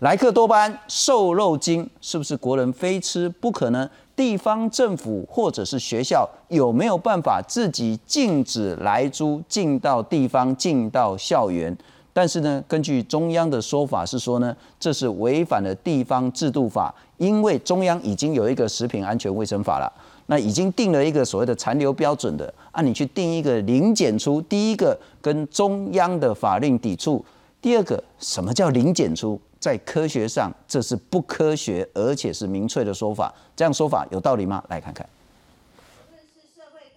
莱克多巴胺瘦肉精是不是国人非吃不可呢？地方政府或者是学校有没有办法自己禁止莱猪进到地方、进到校园？但是呢，根据中央的说法是说呢，这是违反了地方制度法，因为中央已经有一个食品安全卫生法了，那已经定了一个所谓的残留标准的，按你去定一个零检出，第一个跟中央的法令抵触，第二个什么叫零检出？在科学上，这是不科学，而且是明确的说法。这样说法有道理吗？来看看。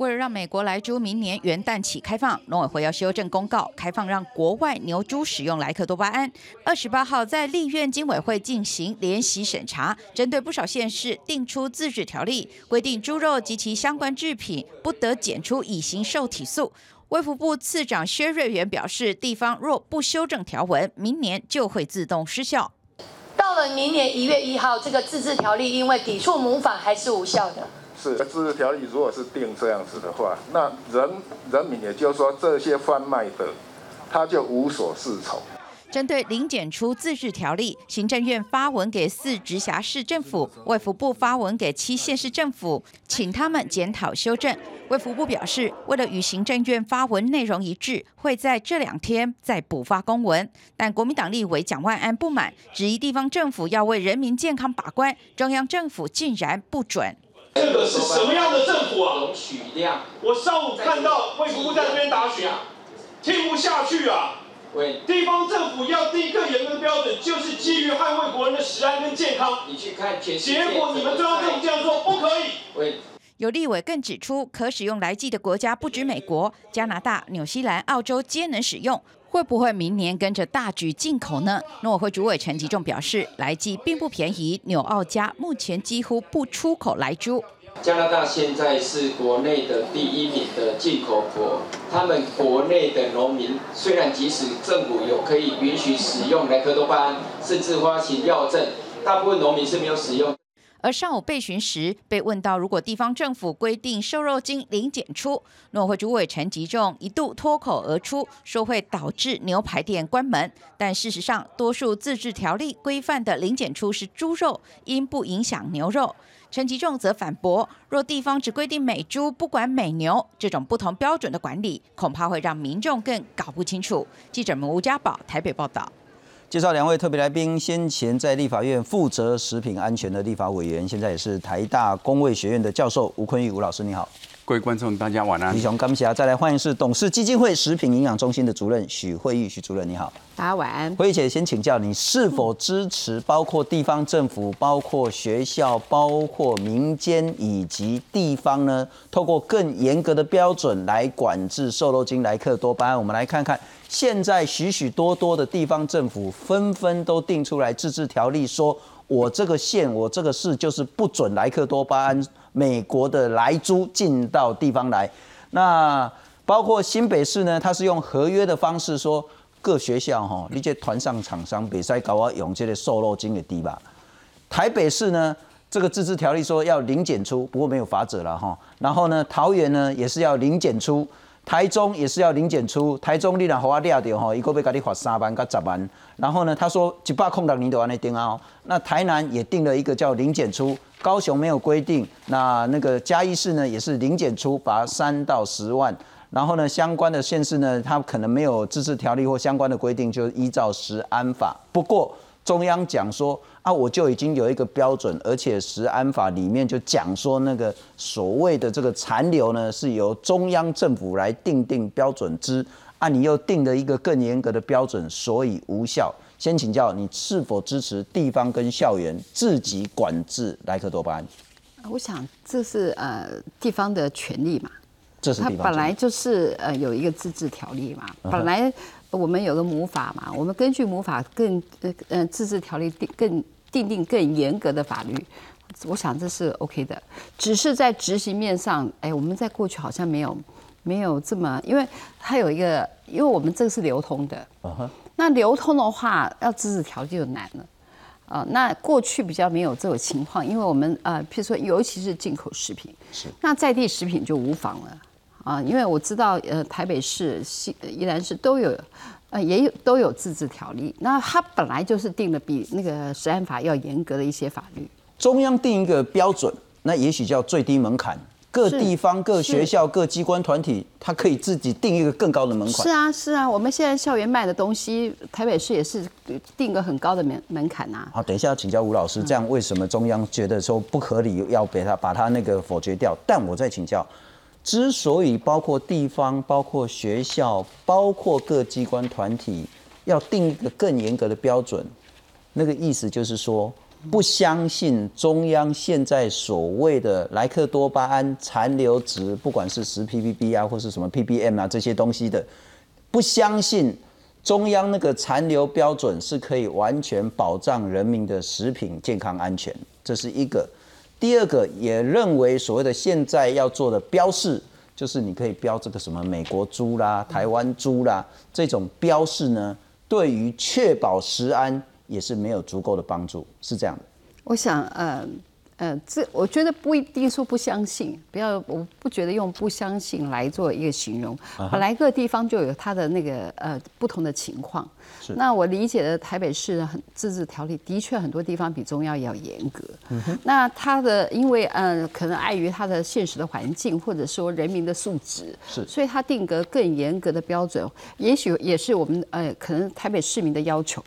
为了让美国来猪明年元旦起开放，农委会要修正公告，开放让国外牛猪使用莱克多巴胺。二十八号在立院经委会进行联席审查，针对不少县市定出自治条例，规定猪肉及其相关制品不得检出乙型受体素。卫福部次长薛瑞元表示，地方若不修正条文，明年就会自动失效。到了明年一月一号，这个自治条例因为抵触母法还是无效的。是自治条例如果是定这样子的话，那人人民也就是说这些贩卖的，他就无所适从。针对零检出自治条例，行政院发文给四直辖市政府，卫福部发文给七县市政府，请他们检讨修正。卫福部表示，为了与行政院发文内容一致，会在这两天再补发公文。但国民党立委蒋万安不满，质疑地方政府要为人民健康把关，中央政府竟然不准。这个是什么样的政府啊？容许量。我上午看到卫福部在这边打选，听不下去啊。地方政府要定更严格的标准，就是基于捍卫国人的食安跟健康。你去看全结果你们中央政府这样做不可以。有立委更指出，可使用来剂的国家不止美国、加拿大、纽西兰、澳洲皆能使用，会不会明年跟着大举进口呢？农委会主委陈吉仲表示，来剂并不便宜，纽澳加目前几乎不出口来猪。加拿大现在是国内的第一名的进口国，他们国内的农民虽然即使政府有可以允许使用莱克多巴胺，甚至发行药证，大部分农民是没有使用。而上午被询时，被问到如果地方政府规定瘦肉精零检出，农会主委陈吉仲一度脱口而出说会导致牛排店关门。但事实上，多数自治条例规范的零检出是猪肉，因不影响牛肉。陈吉仲则反驳：若地方只规定美猪，不管美牛，这种不同标准的管理，恐怕会让民众更搞不清楚。记者们吴家宝台北报道。介绍两位特别来宾，先前在立法院负责食品安全的立法委员，现在也是台大工卫学院的教授吴坤玉吴老师，你好。各位观众，大家晚安。李雄，感谢。再来欢迎是董事基金会食品营养中心的主任许慧玉许主任，你好。大家晚安。慧玉姐，先请教你是否支持包括地方政府、包括学校、包括民间以及地方呢？透过更严格的标准来管制瘦肉精、莱克多巴胺。我们来看看，现在许许多多的地方政府纷纷都定出来自治条例，说我这个县、我这个市就是不准莱克多巴胺。美国的来猪进到地方来，那包括新北市呢，它是用合约的方式说，各学校哈，你这团上厂商比赛搞我用这个瘦肉精的低吧。台北市呢，这个自治条例说要零检出，不过没有法则了哈。然后呢，桃园呢也是要零检出，台中也是要零检出。台中你然好啊抓到吼，一个要给你罚三万跟十万。然后呢，他说一百空档你都安尼定啊。那台南也定了一个叫零检出。高雄没有规定，那那个嘉义市呢也是零检出罚三到十万，然后呢相关的县市呢，它可能没有自治条例或相关的规定，就依照食安法。不过中央讲说啊，我就已经有一个标准，而且食安法里面就讲说那个所谓的这个残留呢，是由中央政府来定定标准之，啊你又定了一个更严格的标准，所以无效。先请教你是否支持地方跟校园自己管制莱克多巴胺？我想这是呃地方的权利嘛，这是它本来就是呃有一个自治条例嘛，本来我们有个母法嘛，我们根据母法更呃呃自治条例定更定定更严格的法律，我想这是 OK 的，只是在执行面上，哎，我们在过去好像没有没有这么，因为它有一个，因为我们这个是流通的。那流通的话，要资质条就难了，啊，那过去比较没有这种情况，因为我们呃，譬如说，尤其是进口食品，是，那在地食品就无妨了，啊，因为我知道呃，台北市、西宜兰市都有呃，也有都有自治条例。那它本来就是定的比那个食安法要严格的一些法律。中央定一个标准，那也许叫最低门槛。各地方、各学校、各机关团体，它可以自己定一个更高的门槛。是啊，是啊，我们现在校园卖的东西，台北市也是定个很高的门门槛呐。好，等一下要请教吴老师，这样为什么中央觉得说不合理，要给他把他那个否决掉？但我再请教，之所以包括地方、包括学校、包括各机关团体要定一个更严格的标准，那个意思就是说。不相信中央现在所谓的莱克多巴胺残留值，不管是十 ppb 啊，或是什么 ppm 啊这些东西的，不相信中央那个残留标准是可以完全保障人民的食品健康安全，这是一个。第二个也认为所谓的现在要做的标示，就是你可以标这个什么美国猪啦、台湾猪啦这种标示呢，对于确保食安。也是没有足够的帮助，是这样的。我想，呃，呃，这我觉得不一定说不相信，不要，我不觉得用不相信来做一个形容。本来各地方就有它的那个呃不同的情况。是。那我理解的台北市很自治条例的确很多地方比中央要严格。嗯哼。那它的因为嗯可能碍于它的现实的环境或者说人民的素质是，所以它定格更严格的标准，也许也是我们呃可能台北市民的要求。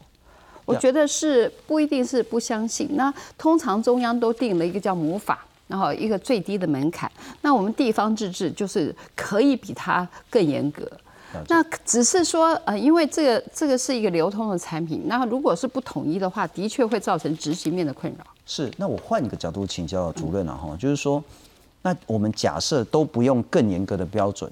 我觉得是不一定是不相信。那通常中央都定了一个叫母法，然后一个最低的门槛。那我们地方自治就是可以比它更严格。那只是说，呃，因为这个这个是一个流通的产品，那如果是不统一的话，的确会造成执行面的困扰。是。那我换一个角度请教主任了哈，就是说，那我们假设都不用更严格的标准。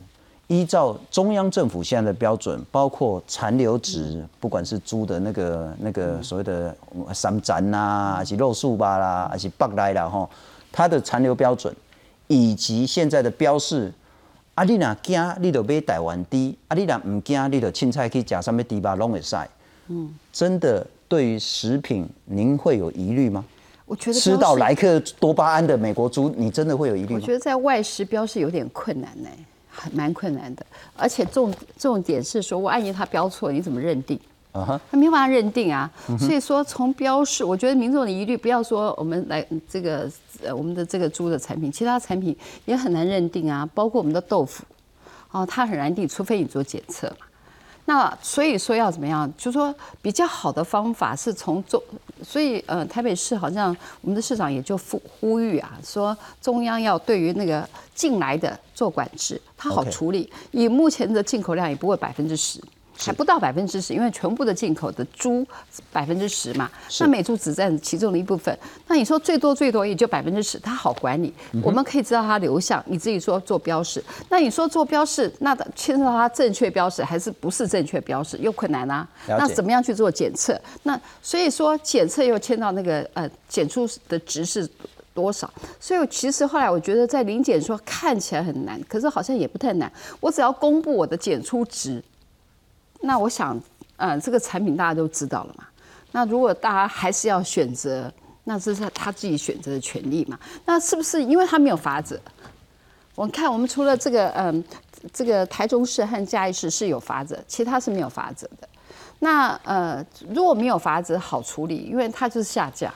依照中央政府现在的标准，包括残留值，不管是猪的那个那个所谓的三斩啦，还是肉素吧啦，还是白来啦吼，它的残留标准，以及现在的标示，啊，你若惊，你就买台湾猪；啊，你若唔惊，你就青菜去食什么猪吧，拢会晒。嗯，真的对于食品，您会有疑虑吗？我觉得吃到莱克多巴胺的美国猪，你真的会有疑虑吗？我觉得在外食标示有点困难呢。很蛮困难的，而且重重点是说，万一他标错，你怎么认定？啊哈，他没办法认定啊。所以说，从标示，我觉得民众的疑虑，不要说我们来这个呃我们的这个猪的产品，其他产品也很难认定啊。包括我们的豆腐，哦，它很难定，除非你做检测嘛。那所以说要怎么样？就说比较好的方法是从中，所以呃，台北市好像我们的市长也就呼呼吁啊，说中央要对于那个进来的做管制，它好处理。以目前的进口量也不会百分之十。还不到百分之十，因为全部的进口的猪百分之十嘛，那美猪只占其中的一部分。那你说最多最多也就百分之十，它好管理，我们可以知道它流向。你自己说做标示，那你说做标示，那牵涉到它正确标示还是不是正确标示，又困难啊。那怎么样去做检测？那所以说检测又牵到那个呃检出的值是多少？所以其实后来我觉得在零检说看起来很难，可是好像也不太难。我只要公布我的检出值。那我想，嗯，这个产品大家都知道了嘛。那如果大家还是要选择，那这是他自己选择的权利嘛。那是不是因为他没有法子？我看我们除了这个，嗯，这个台中市和嘉义市是有法则，其他是没有法则的。那呃，如果没有法则好处理，因为它就是下架。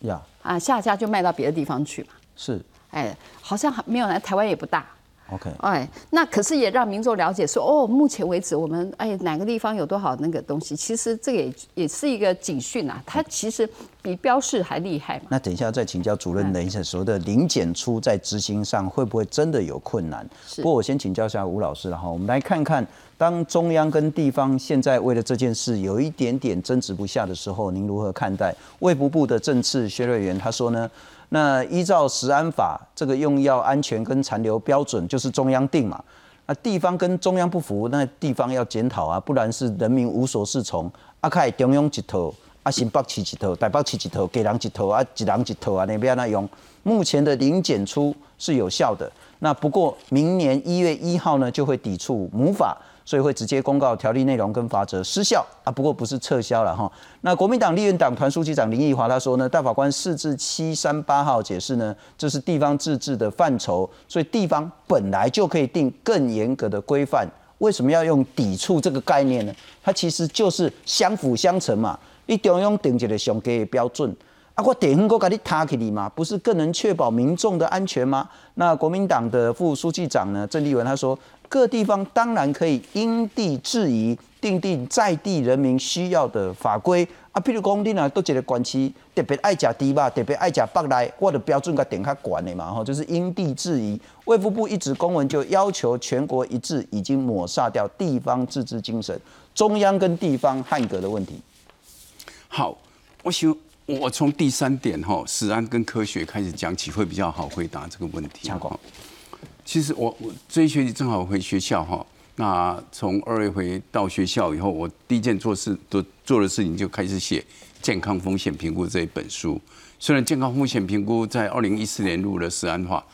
呀。啊，下架就卖到别的地方去嘛。是。哎，好像没有来台湾也不大。OK，哎，那可是也让民众了解说，哦，目前为止我们哎哪个地方有多少那个东西，其实这个也也是一个警讯啊，它其实比标示还厉害嘛。那等一下再请教主任，等一下所谓的零检出在执行上会不会真的有困难？不过我先请教一下吴老师了哈，我们来看看，当中央跟地方现在为了这件事有一点点争执不下的时候，您如何看待？卫福部的政治薛瑞元他说呢？那依照食安法，这个用药安全跟残留标准就是中央定嘛。那地方跟中央不服，那地方要检讨啊，不然是人民无所适从。啊，开中央一套，啊新北市一套，台北市一套，给人一套啊，一人一套啊，那边那用。目前的零检出是有效的。那不过明年一月一号呢，就会抵触母法。所以会直接公告条例内容跟法则失效啊，不过不是撤销了哈。那国民党立院党团书记长林义华他说呢，大法官四至七三八号解释呢，这是地方自治的范畴，所以地方本来就可以定更严格的规范，为什么要用抵触这个概念呢？它其实就是相辅相成嘛。你中央定一个上低的标准，啊，我地方我给你塔起你嘛，不是更能确保民众的安全吗？那国民党的副书记长呢，郑丽文他说，各地方当然可以因地制宜，定定在地人民需要的法规。啊，譬如讲，你呐都一个关区特别爱食猪肉，特别爱食北来，我的标准甲点较管的嘛，吼，就是因地制宜。卫福部一纸公文就要求全国一致，已经抹杀掉地方自治精神，中央跟地方汉格的问题。好，我想我从第三点哈，实安跟科学开始讲起，会比较好回答这个问题。其实我我这一学期正好回学校哈。那从二月回到学校以后，我第一件做事都做的事情就开始写健康风险评估这一本书。虽然健康风险评估在二零一四年入了食安化，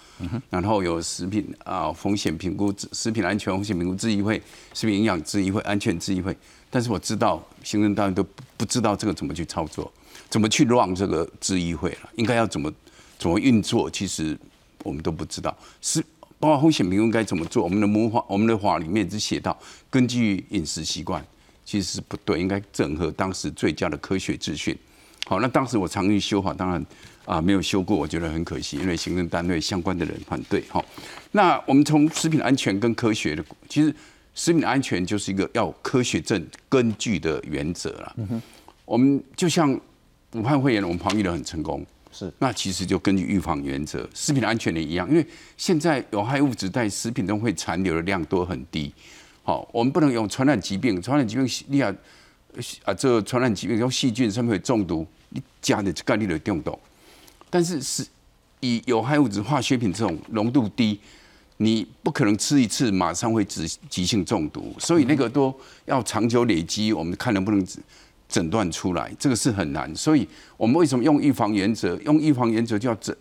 然后有食品啊风险评估、食品安全风险评估咨议会、食品营养咨议会、安全咨议会，但是我知道行政单位都不知道这个怎么去操作，怎么去让这个咨议会了，应该要怎么怎么运作，其实我们都不知道是。包括风险评估该怎么做？我们的模法，我们的法里面只写到根据饮食习惯，其实是不对，应该整合当时最佳的科学资讯。好，那当时我常去修法，当然啊没有修过，我觉得很可惜，因为行政单位相关的人反对。好，那我们从食品安全跟科学的，其实食品安全就是一个要科学证根据的原则了。我们就像武汉肺炎，我们防御的很成功。是，那其实就根据预防原则，食品安全也一样，因为现在有害物质在食品中会残留的量都很低。好，我们不能用传染疾病，传染疾病你啊啊，这传染疾病用细菌上面会中毒，你加的概率的中毒。但是是以有害物质化学品这种浓度低，你不可能吃一次马上会急急性中毒，所以那个都要长久累积，我们看能不能。诊断出来，这个是很难，所以我们为什么用预防原则？用预防原则就要整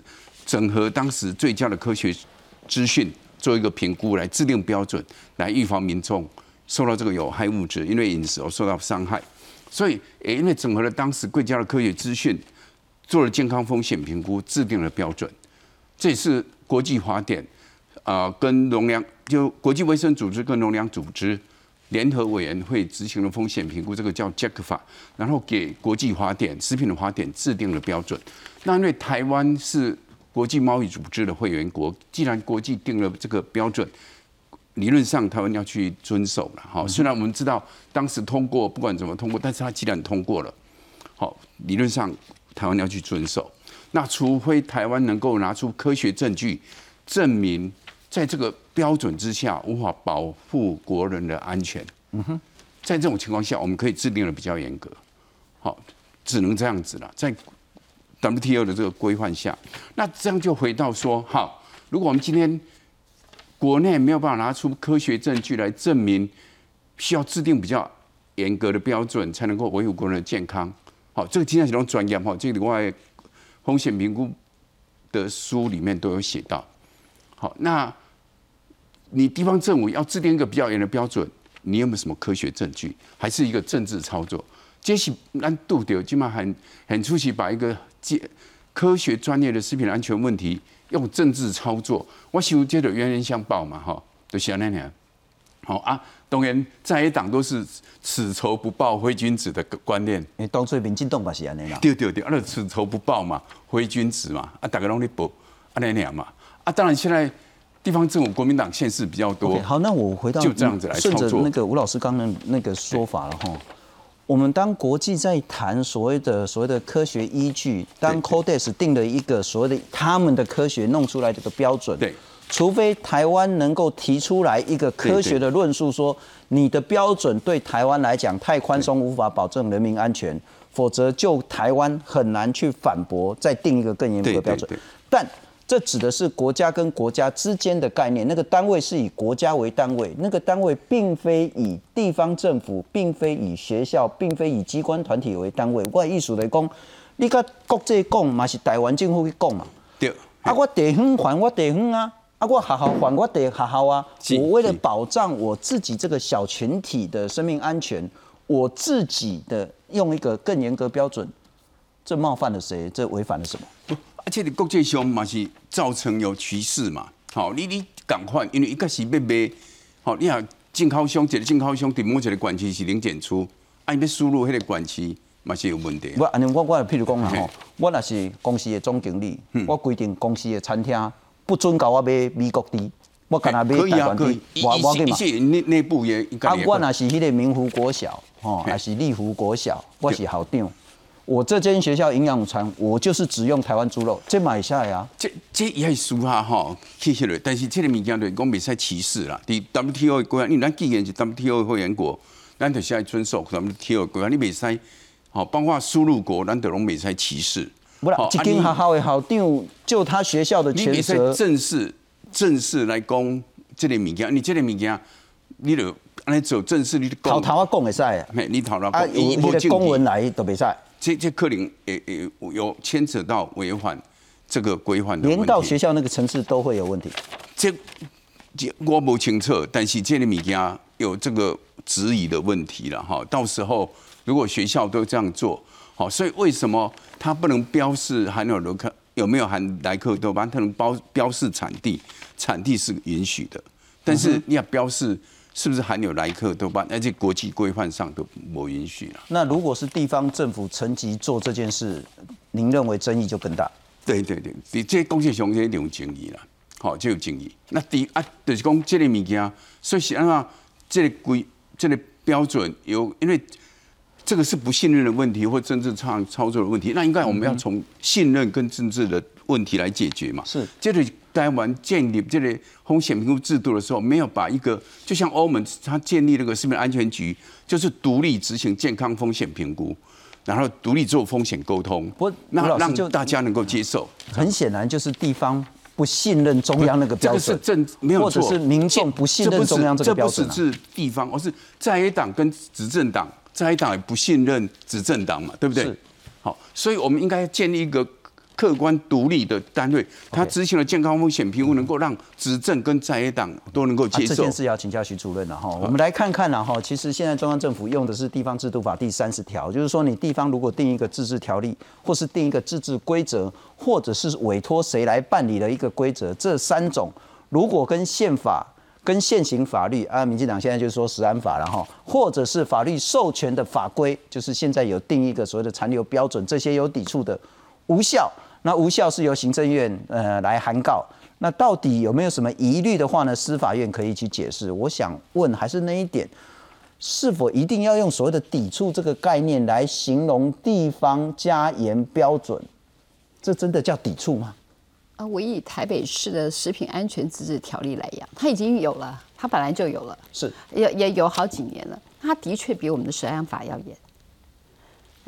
整合当时最佳的科学资讯，做一个评估，来制定标准，来预防民众受到这个有害物质，因为饮食而受到伤害。所以也因为整合了当时最佳的科学资讯，做了健康风险评估，制定了标准。这也是国际法典啊，跟农粮就国际卫生组织跟农粮组织。联合委员会执行了风险评估，这个叫 Jack 法，然后给国际法典、食品的法典制定了标准。那因为台湾是国际贸易组织的会员国，既然国际定了这个标准，理论上台湾要去遵守了。好，虽然我们知道当时通过，不管怎么通过，但是它既然通过了，好，理论上台湾要去遵守。那除非台湾能够拿出科学证据证明。在这个标准之下，无法保护国人的安全。嗯哼，在这种情况下，我们可以制定的比较严格。好，只能这样子了。在 WTO 的这个规范下，那这样就回到说，好，如果我们今天国内没有办法拿出科学证据来证明，需要制定比较严格的标准，才能够维护国人的健康。好，这个今天这种专业哈，这里外风险评估的书里面都有写到。好，那你地方政府要制定一个比较严的标准，你有没有什么科学证据？还是一个政治操作？这是难度的，起码很很出奇，把一个科科学专业的食品安全问题用政治操作。我想接着冤冤相报嘛，哈，就像那样。好啊，当然在野党都是此仇不报非君子的观念。你当初民进党嘛是安尼啦。对对对，啊，那此仇不报嘛，非君子嘛，啊，大家拢咧报，啊那样嘛。啊，当然，现在地方政府国民党县市比较多。好，那我回到就这样子来顺着那个吴老师刚刚那个说法了哈。我们当国际在谈所谓的所谓的科学依据，当 Codex 定了一个所谓的他们的科学弄出来这个标准，对，除非台湾能够提出来一个科学的论述，说你的标准对台湾来讲太宽松，无法保证人民安全，否则就台湾很难去反驳，再定一个更严格的标准。但这指的是国家跟国家之间的概念，那个单位是以国家为单位，那个单位并非以地方政府，并非以学校，并非以机关团体为单位。我意思来讲，你甲国际讲嘛是台湾政府去讲嘛，对。啊，我地方还我地方啊，啊，我学校还我地学校啊。我为了保障我自己这个小群体的生命安全，我自己的用一个更严格标准，这冒犯了谁？这违反了什么？而且你国际上嘛是造成有趋势嘛，好，你你赶快，因为一个是要卖，好，你也进口商，一个进口商伫某一个管区是零检出，啊，你要输入迄个管区嘛是有问题。我安尼，我我譬如讲啦吼，我若是公司的总经理，我规定公司的餐厅不准搞我买美国的，我干那买台湾的，我我嘛。内内部也。啊，我若是迄个明湖国小，吼，还是立湖国小，我是校长。我这间学校营养午餐，我就是只用台湾猪肉，这买下来啊。这这也是输哈哈，谢谢了。但是这个物件对讲袂使歧视啦。伫 WTO 的国家，因为咱既然是 WTO 会员国，咱就现在遵守 WTO 的国家，你袂使好，包括输入国，咱都拢袂使歧视。不啦，一间学校的校长就他学校的权责，正式正式来讲这个物件，你这个物件，你就安尼走正式，你头头啊讲会使啊，你头头啊，以那个公文来都袂使。这这课龄也也有牵扯到违反这个规范的，连到学校那个层次都会有问题。这这我不清楚，但是这里米家有这个质疑的问题了哈。到时候如果学校都这样做，好，所以为什么它不能标示含有罗克有没有含莱克多巴？它能标标示产地，产地是允许的，但是你要标示。是不是含有莱克多巴？而且国际规范上都不允许了。那如果是地方政府层级做这件事，您认为争议就更大？对对对，你这公司上这有争议啦，好就有争议。那第啊，就是讲这个物件，所以是按照这个规这个标准有，因为这个是不信任的问题或政治操操作的问题，那应该我们要从信任跟政治的问题来解决嘛。是，接着。台湾建立这类风险评估制度的时候，没有把一个就像欧盟，它建立那个食品安全局，就是独立执行健康风险评估，然后独立做风险沟通，不，那让大家能够接受。很显然就是地方不信任中央那个标准，这个是政没有错，或者是民众不信任中央这个标准。这不是地方，而是在野党跟执政党，在野党也不信任执政党嘛，对不对？好，所以我们应该建立一个。客观独立的单位，他执行了健康风险评估，能够让执政跟在野党都能够接受。这件事要请教徐主任了哈。我们来看看了哈，其实现在中央政府用的是地方制度法第三十条，就是说你地方如果定一个自治条例，或是定一个自治规则，或者是委托谁来办理的一个规则，这三种如果跟宪法、跟现行法律啊，民进党现在就是说食安法了哈，或者是法律授权的法规，就是现在有定一个所谓的残留标准，这些有抵触的无效。那无效是由行政院呃来函告，那到底有没有什么疑虑的话呢？司法院可以去解释。我想问还是那一点，是否一定要用所谓的抵触这个概念来形容地方加严标准？这真的叫抵触吗？啊，我以台北市的食品安全自治条例来讲，它已经有了，它本来就有了，是也也有好几年了，它的确比我们的食安法要严。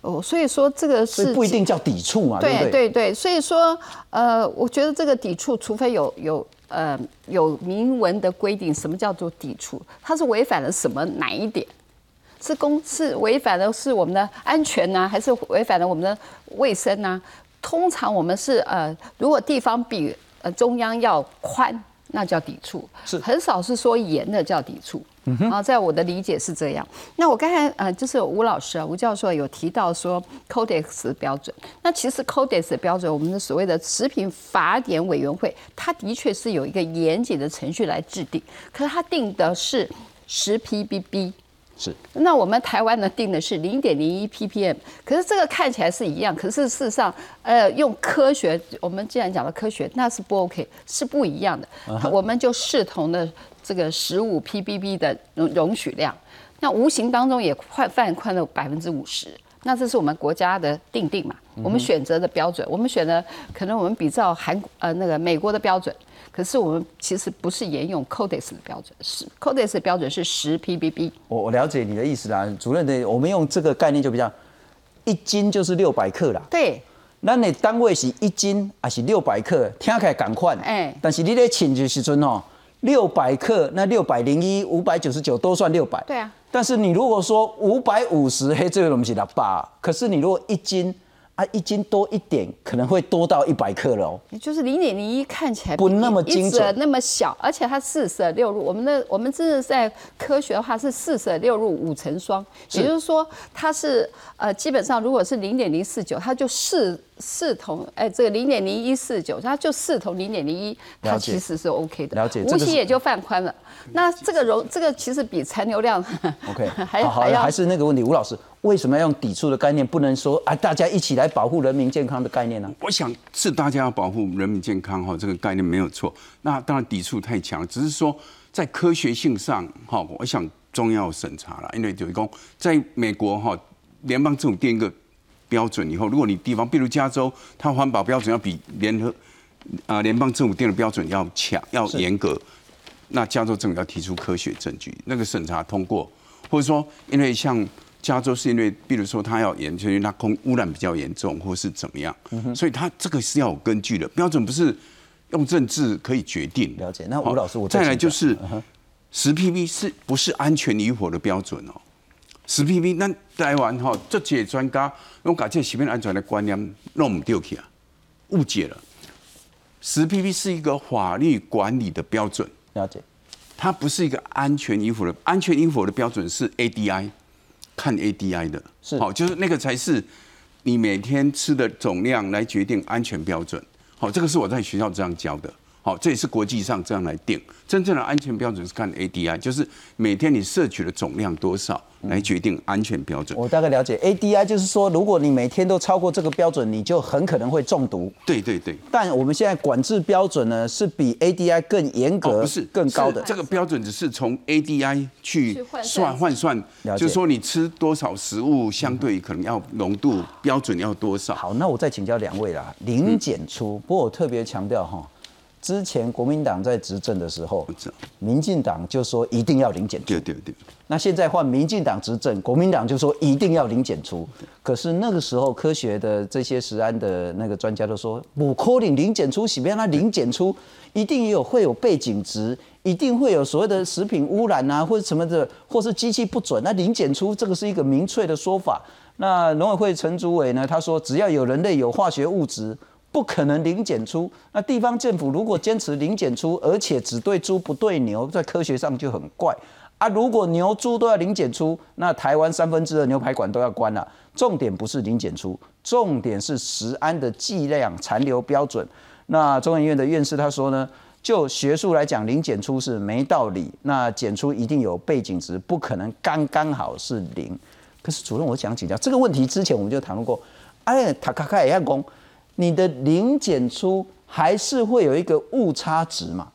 哦，所以说这个是不一定叫抵触嘛，对对？对对所以说，呃，我觉得这个抵触，除非有有呃有明文的规定，什么叫做抵触？它是违反了什么哪一点？是公是违反的是我们的安全呢，还是违反了我们的卫生呢？通常我们是呃，如果地方比呃中央要宽，那叫抵触，是很少是说严的叫抵触。啊，在我的理解是这样。那我刚才呃，就是吴老师啊，吴教授有提到说 Codex 标准。那其实 Codex 标准，我们的所谓的食品法典委员会，它的确是有一个严谨的程序来制定。可是它定的是十 ppb，是。那我们台湾呢定的是零点零一 ppm。可是这个看起来是一样，可是事实上，呃，用科学，我们既然讲了科学，那是不 OK，是不一样的。我们就视同的。这个十五 ppb 的容容许量，那无形当中也快放宽了百分之五十。那这是我们国家的定定嘛？我们选择的标准，我们选的可能我们比照韩呃那个美国的标准，可是我们其实不是沿用 Codex 的标准，是 Codex 的标准是十 ppb。我我了解你的意思啦，主任的，我们用这个概念就比较，一斤就是六百克啦。对，那你单位是一斤还是六百克？听起来赶快，哎，但是你在称的时阵哦。六百克，那六百零一、五百九十九都算六百。对啊。但是你如果说五百五十，嘿，这个东西的把，可是你如果一斤啊，一斤多一点，可能会多到一百克了哦。也就是零点零一看起来不那么精准，那么小，而且它四舍六入。我们的我们这是在科学的话是四舍六入五成双，也就是说它是呃基本上如果是零点零四九，它就四视同哎，这个零点零一四九，它就四同零点零一，它其实是 OK 的，了解，无形也就放宽了。那这个容这个其实比残留量 OK 还还要还是那个问题，吴老师为什么要用抵触的概念？不能说啊，大家一起来保护人民健康的概念呢？我想是大家要保护人民健康哈，这个概念没有错。那当然抵触太强，只是说在科学性上哈，我想中要审查了，因为有一公在美国哈，联邦政府定一个。标准以后，如果你地方，比如加州，它环保标准要比联合啊联邦政府定的标准要强、要严格，那加州政府要提出科学证据，那个审查通过，或者说，因为像加州是因为，比如说它要研究它空污染比较严重，或是怎么样，所以它这个是要有根据的，标准不是用政治可以决定。了解。那吴老师，我再来就是十 ppb 是不是安全与否的标准哦？十 ppb 那台湾哈这些专家用搞这食品安全的观念弄唔掉去啊，误解了。十 ppb 是一个法律管理的标准，了解。它不是一个安全与否的安全与否的标准是 ADI，看 ADI 的，是好，就是那个才是你每天吃的总量来决定安全标准。好，这个是我在学校这样教的。好，这也是国际上这样来定。真正的安全标准是看 ADI，就是每天你摄取的总量多少来决定安全标准。我大概了解 ADI，就是说如果你每天都超过这个标准，你就很可能会中毒。对对对。但我们现在管制标准呢，是比 ADI 更严格，不是更高的。这个标准只是从 ADI 去算换算，就是说你吃多少食物，相对可能要浓度标准要多少。好，那我再请教两位啦，零检出。不过我特别强调哈。之前国民党在执政的时候，民进党就说一定要零检出。对对对。那现在换民进党执政，国民党就说一定要零检出。可是那个时候，科学的这些食安的那个专家都说，不可能零检出，喜不让它零检出，一定有会有背景值，一定会有所谓的食品污染啊，或者什么的，或是机器不准。那零检出这个是一个明确的说法。那农委会陈主委呢，他说只要有人类有化学物质。不可能零检出。那地方政府如果坚持零检出，而且只对猪不对牛，在科学上就很怪啊。如果牛猪都要零检出，那台湾三分之二牛排馆都要关了。重点不是零检出，重点是食安的剂量残留标准。那中研院的院士他说呢，就学术来讲，零检出是没道理。那检出一定有背景值，不可能刚刚好是零。可是主任，我想请教这个问题之前我们就谈论过，哎，他卡卡也要讲。你的零检出还是会有一个误差值嘛？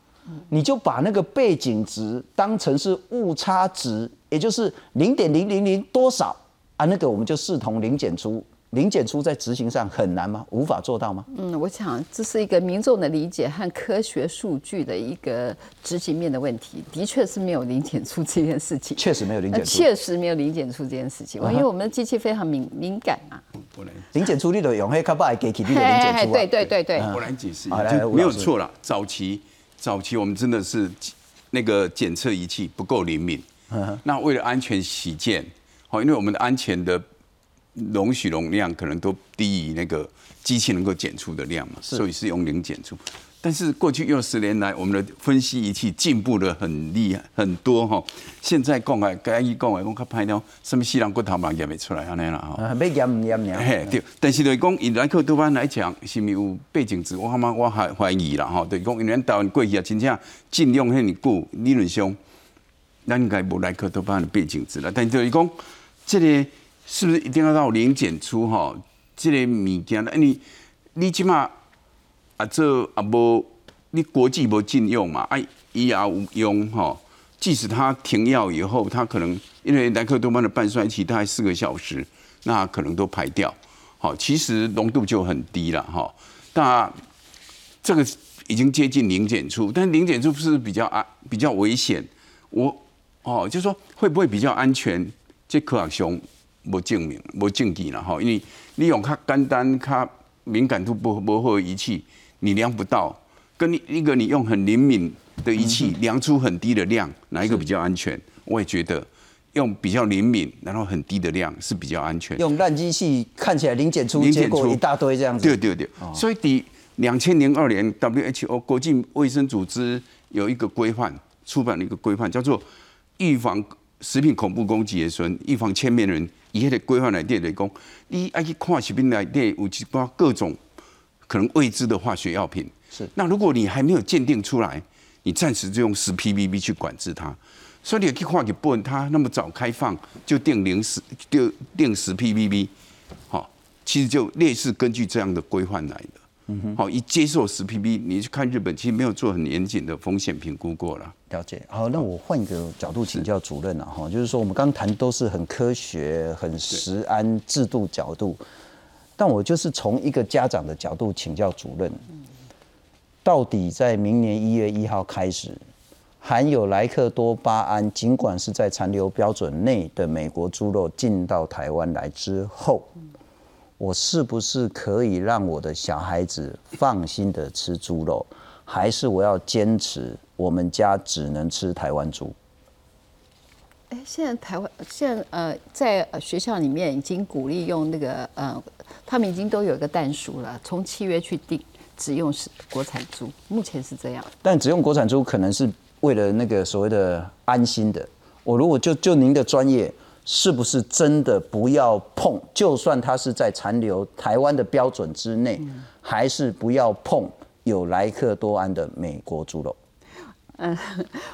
你就把那个背景值当成是误差值，也就是零点零零零多少啊？那个我们就视同零检出。零检出在执行上很难吗？无法做到吗？嗯，我想这是一个民众的理解和科学数据的一个执行面的问题。的确是没有零检出这件事情，确实没有零检出，确实没有零检出这件事情。因为我们的机器非常敏敏感嘛。零检出率的用黑卡巴给体力的零检出对对对对。我来解释一下，没有错了。早期早期我们真的是那个检测仪器不够灵敏。那为了安全起见，好，因为我们的安全的。容许容量可能都低于那个机器能够检出的量嘛，所以是用零检出。但是过去又十年来，我们的分析仪器进步的很厉害很多哈。现在讲来，该一讲来讲，较歹了什么西人骨头嘛验不出来安尼啦哈。要验唔验呢？嘿，对。但是来讲以莱克多巴来讲，是咪有背景值？我他妈我还怀疑啦哈。对，讲因为台湾过去啊，真正尽量遐尼久，理论上咱应该无莱克多巴的背景值了。但就是讲这个。是不是一定要到零检出哈？这个物件，那你你起码啊，这啊无你国际无禁用嘛？啊，伊也无用哈。即使它停药以后，它可能因为莱克多巴的半衰期大概四个小时，那可能都排掉。好，其实浓度就很低了哈。那这个已经接近零检出，但零检出是比较安比较危险。我哦，就说会不会比较安全？这科学熊。无证明，无证据了哈，因为你用较简单、较敏感度不不好的仪器，你量不到；跟你一个你用很灵敏的仪器量出很低的量，哪一个比较安全？我也觉得用比较灵敏，然后很低的量是比较安全。用烂机器看起来零检出，结果一大堆这样子。对对对，所以第两千零二年 WHO 国际卫生组织有一个规范，出版了一个规范，叫做预防。食品恐怖攻击的时，预防千面人，以迄个规范来电来讲，你爱去看食品来电有一包各种可能未知的化学药品。是，那如果你还没有鉴定出来，你暂时就用十 ppb 去管制它。所以你可以看一本，它那么早开放就定零十，就定十 ppb，好，其实就类似根据这样的规范来的。嗯哼，好，一接受十 ppb，你去看日本，其实没有做很严谨的风险评估过了。了解。好，那我换一个角度请教主任了哈，就是说我们刚谈都是很科学、很实安制度角度，但我就是从一个家长的角度请教主任，到底在明年一月一号开始。含有莱克多巴胺，尽管是在残留标准内的美国猪肉进到台湾来之后，我是不是可以让我的小孩子放心的吃猪肉？还是我要坚持我们家只能吃台湾猪？哎，现在台湾现在呃，在学校里面已经鼓励用那个呃，他们已经都有一个蛋数了，从契约去定，只用是国产猪，目前是这样。但只用国产猪可能是。为了那个所谓的安心的，我如果就就您的专业，是不是真的不要碰？就算它是在残留台湾的标准之内，还是不要碰有莱克多安的美国猪肉？嗯，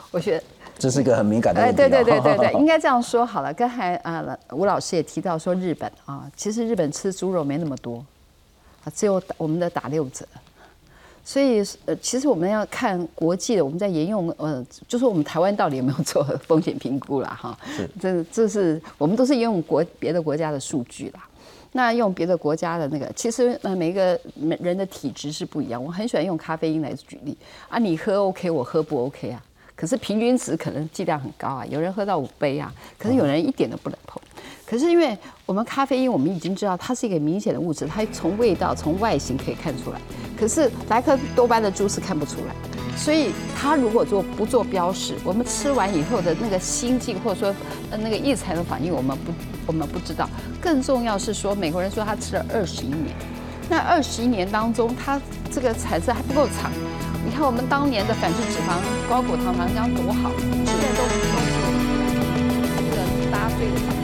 我觉得这是一个很敏感的问题。对对对对对，应该这样说好了。刚才啊，吴老师也提到说，日本啊，其实日本吃猪肉没那么多啊，只有我们的打六折。所以，呃，其实我们要看国际的，我们在沿用，呃，就是我们台湾到底有没有做 风险评估了哈？是，这这是我们都是沿用国别的国家的数据啦。那用别的国家的那个，其实呃，每一个人的体质是不一样。我很喜欢用咖啡因来举例啊，你喝 OK，我喝不 OK 啊？可是平均值可能剂量很高啊，有人喝到五杯啊，可是有人一点都不能碰。可是因为我们咖啡因，我们已经知道它是一个明显的物质，它从味道、从外形可以看出来。可是莱克多巴的猪是看不出来，所以它如果做不做标识，我们吃完以后的那个心境或者说呃那个异常的反应，我们不我们不知道。更重要是说，美国人说他吃了二十一年，那二十一年当中，他这个产生还不够长。你看我们当年的反式脂肪、高果糖、糖浆多好，现在都无所，这个搭配的。